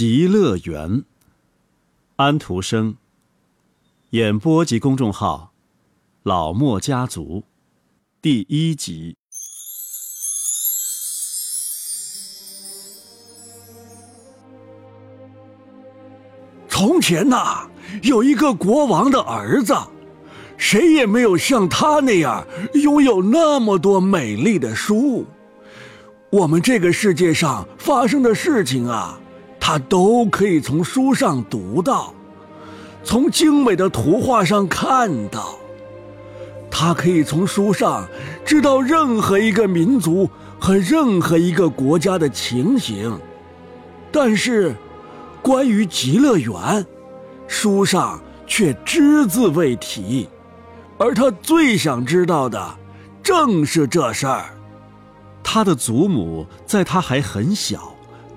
极乐园。安徒生。演播及公众号：老莫家族。第一集。从前呐，有一个国王的儿子，谁也没有像他那样拥有那么多美丽的书。我们这个世界上发生的事情啊，他都可以从书上读到，从精美的图画上看到。他可以从书上知道任何一个民族和任何一个国家的情形，但是，关于极乐园，书上却只字未提。而他最想知道的，正是这事儿。他的祖母在他还很小，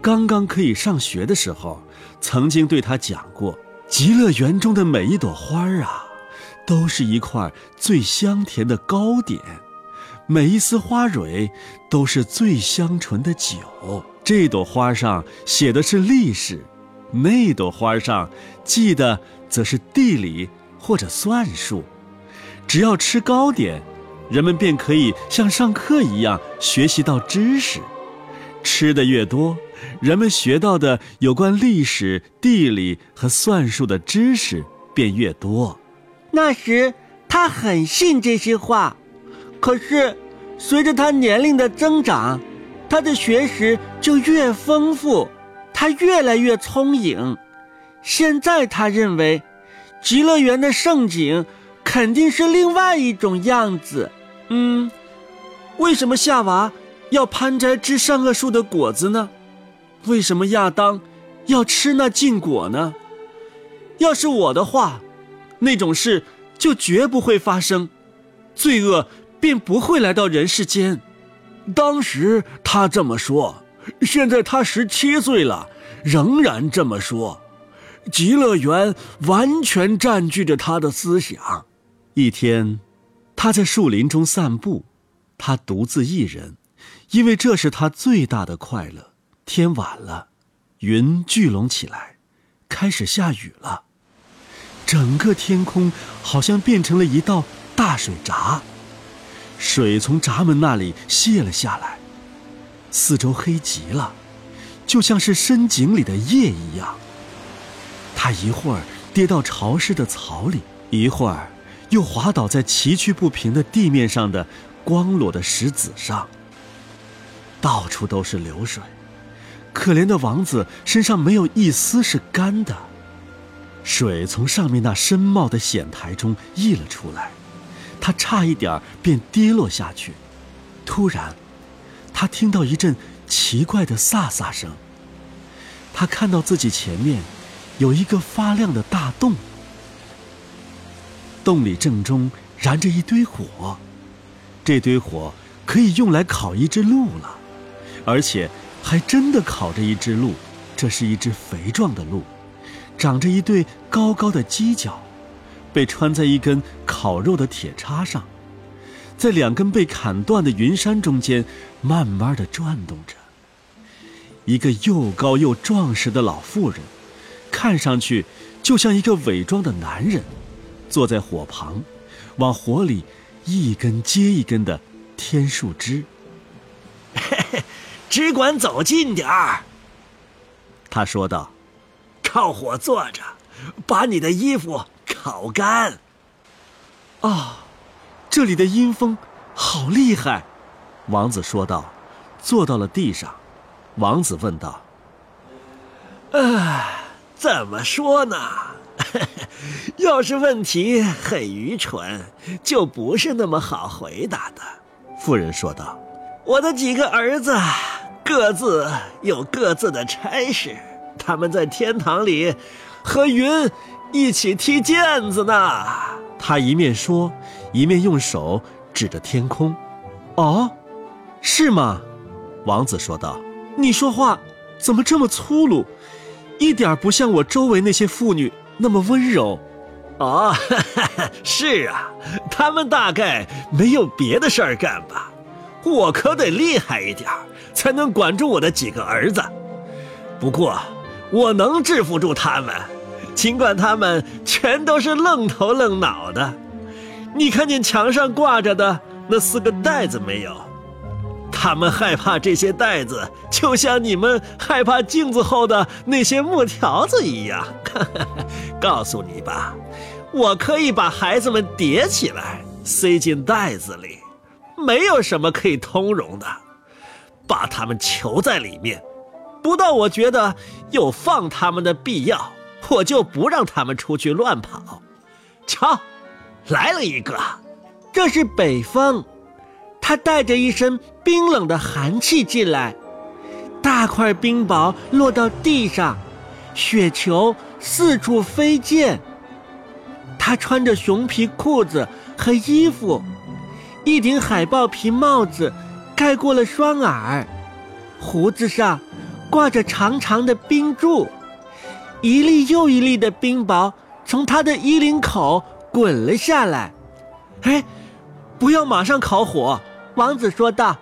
刚刚可以上学的时候，曾经对他讲过：极乐园中的每一朵花儿啊，都是一块最香甜的糕点；每一丝花蕊，都是最香醇的酒。这朵花上写的是历史，那朵花上记的则是地理或者算术。只要吃糕点。人们便可以像上课一样学习到知识，吃的越多，人们学到的有关历史、地理和算术的知识便越多。那时他很信这些话，可是随着他年龄的增长，他的学识就越丰富，他越来越聪颖。现在他认为，极乐园的盛景。肯定是另外一种样子，嗯，为什么夏娃要攀摘知善恶树的果子呢？为什么亚当要吃那禁果呢？要是我的话，那种事就绝不会发生，罪恶便不会来到人世间。当时他这么说，现在他十七岁了，仍然这么说。极乐园完全占据着他的思想。一天，他在树林中散步，他独自一人，因为这是他最大的快乐。天晚了，云聚拢起来，开始下雨了。整个天空好像变成了一道大水闸，水从闸门那里泻了下来。四周黑极了，就像是深井里的夜一样。他一会儿跌到潮湿的草里，一会儿。又滑倒在崎岖不平的地面上的光裸的石子上。到处都是流水，可怜的王子身上没有一丝是干的。水从上面那深茂的险台中溢了出来，他差一点便跌落下去。突然，他听到一阵奇怪的飒飒声。他看到自己前面有一个发亮的大洞。洞里正中燃着一堆火，这堆火可以用来烤一只鹿了，而且还真的烤着一只鹿。这是一只肥壮的鹿，长着一对高高的犄角，被穿在一根烤肉的铁叉上，在两根被砍断的云杉中间慢慢的转动着。一个又高又壮实的老妇人，看上去就像一个伪装的男人。坐在火旁，往火里一根接一根的添树枝。只管走近点儿，他说道：“靠火坐着，把你的衣服烤干。”啊，这里的阴风好厉害！王子说道，坐到了地上。王子问道：“啊，怎么说呢？”要是问题很愚蠢，就不是那么好回答的。”妇人说道，“我的几个儿子各自有各自的差事，他们在天堂里和云一起踢毽子呢。”他一面说，一面用手指着天空。“哦，是吗？”王子说道，“你说话怎么这么粗鲁，一点不像我周围那些妇女。”那么温柔，哦，是啊，他们大概没有别的事儿干吧？我可得厉害一点，才能管住我的几个儿子。不过，我能制服住他们，尽管他们全都是愣头愣脑的。你看见墙上挂着的那四个袋子没有？他们害怕这些袋子，就像你们害怕镜子后的那些木条子一样。告诉你吧，我可以把孩子们叠起来，塞进袋子里，没有什么可以通融的。把他们囚在里面，不到我觉得有放他们的必要，我就不让他们出去乱跑。瞧，来了一个，这是北风。他带着一身冰冷的寒气进来，大块冰雹落到地上，雪球四处飞溅。他穿着熊皮裤子和衣服，一顶海豹皮帽子盖过了双耳，胡子上挂着长长的冰柱，一粒又一粒的冰雹从他的衣领口滚了下来。哎，不要马上烤火。王子说道：“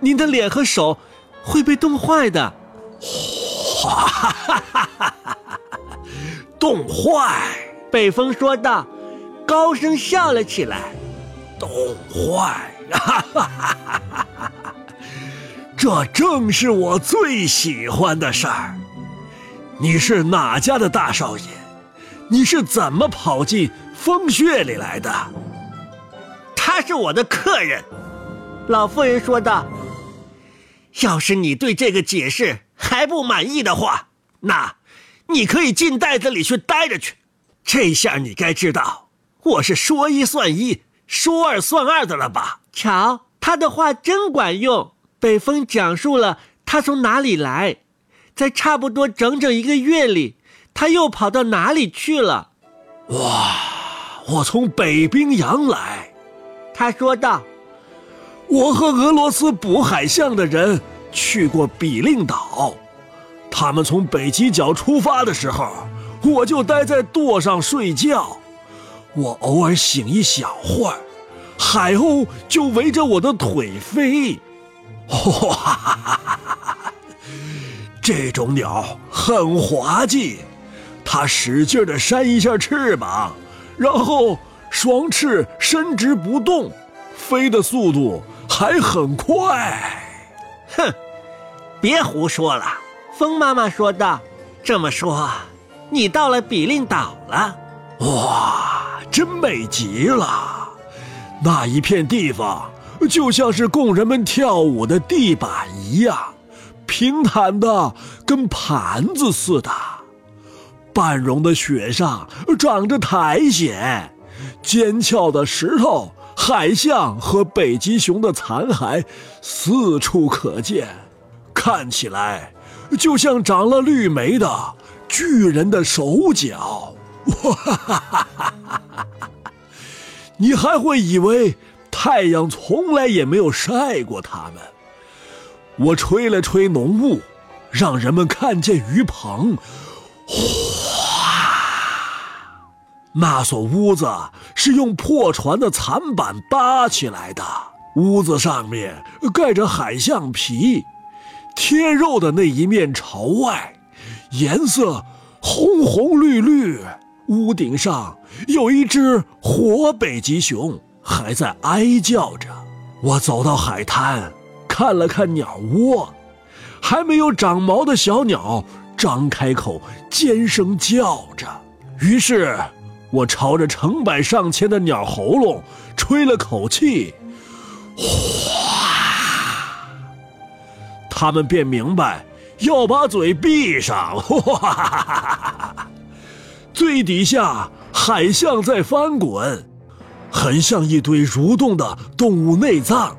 您的脸和手会被冻坏的。”“哈哈哈哈哈哈！冻坏！”北风说道，高声笑了起来。“冻坏！哈哈哈哈哈哈！这正是我最喜欢的事儿。你是哪家的大少爷？你是怎么跑进风穴里来的？”“他是我的客人。”老妇人说道：“要是你对这个解释还不满意的话，那，你可以进袋子里去待着去。这下你该知道，我是说一算一，说二算二的了吧？瞧，他的话真管用。”北风讲述了他从哪里来，在差不多整整一个月里，他又跑到哪里去了。哇，我从北冰洋来，他说道。我和俄罗斯捕海象的人去过比令岛，他们从北极角出发的时候，我就待在舵上睡觉。我偶尔醒一小会儿，海鸥就围着我的腿飞。哇，这种鸟很滑稽，它使劲地扇一下翅膀，然后双翅伸直不动，飞的速度。还很快，哼！别胡说了。风妈妈说道：“这么说，你到了比令岛了？哇，真美极了！那一片地方就像是供人们跳舞的地板一样，平坦的跟盘子似的。半融的雪上长着苔藓，尖峭的石头。”海象和北极熊的残骸四处可见，看起来就像长了绿莓的巨人的手脚。哇哈哈哈哈哈！你还会以为太阳从来也没有晒过它们。我吹了吹浓雾，让人们看见鱼棚。哗那所屋子是用破船的残板搭起来的，屋子上面盖着海象皮，贴肉的那一面朝外，颜色红红绿绿。屋顶上有一只活北极熊，还在哀叫着。我走到海滩，看了看鸟窝，还没有长毛的小鸟张开口尖声叫着，于是。我朝着成百上千的鸟喉咙吹了口气，哗！他们便明白要把嘴闭上。哇！最底下海象在翻滚，很像一堆蠕动的动物内脏，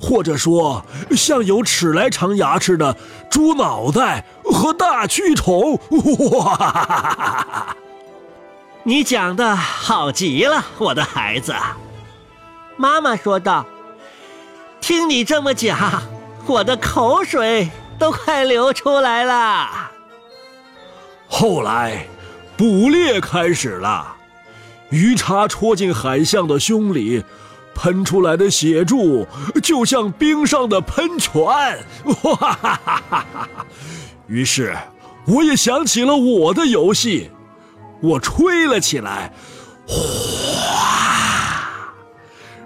或者说像有齿来长牙齿的猪脑袋和大蛆虫。哇！你讲的好极了，我的孩子。妈妈说道：“听你这么讲，我的口水都快流出来了。”后来，捕猎开始了，鱼叉戳进海象的胸里，喷出来的血柱就像冰上的喷泉。哇哈哈哈哈！于是。我也想起了我的游戏，我吹了起来，哗，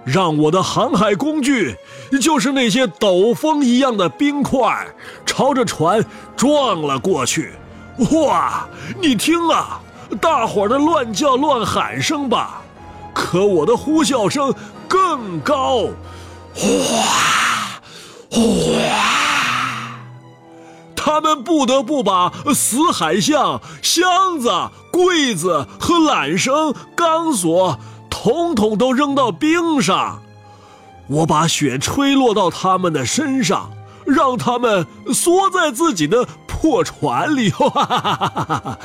让我的航海工具，就是那些陡峰一样的冰块，朝着船撞了过去。哇，你听啊，大伙儿的乱叫乱喊声吧，可我的呼啸声更高，哗，哗。他们不得不把死海象、箱子、柜子和缆绳、钢索，统统都扔到冰上。我把雪吹落到他们的身上，让他们缩在自己的破船里，哈哈哈哈！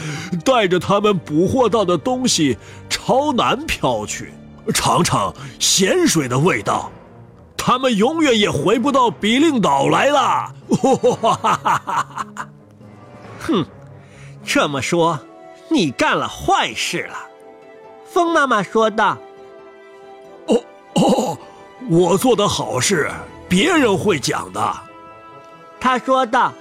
带着他们捕获到的东西朝南飘去，尝尝咸水的味道。他们永远也回不到比令岛来了。哼，这么说，你干了坏事了。风妈妈说道。哦哦，我做的好事，别人会讲的。他说道。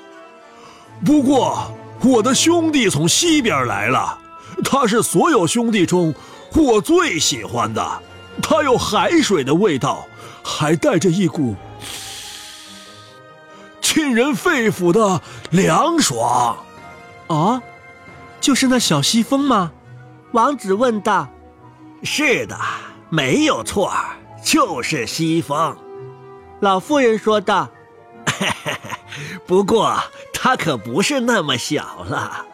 不过，我的兄弟从西边来了，他是所有兄弟中我最喜欢的，他有海水的味道。还带着一股 沁人肺腑的凉爽，啊，就是那小西风吗？王子问道。是的，没有错，就是西风。老妇人说道。不过他可不是那么小了，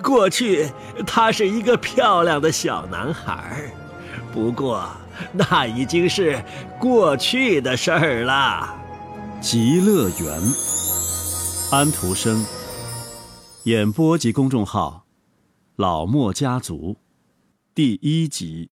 过去他是一个漂亮的小男孩，不过。那已经是过去的事儿了。极乐园，安徒生。演播及公众号：老莫家族，第一集。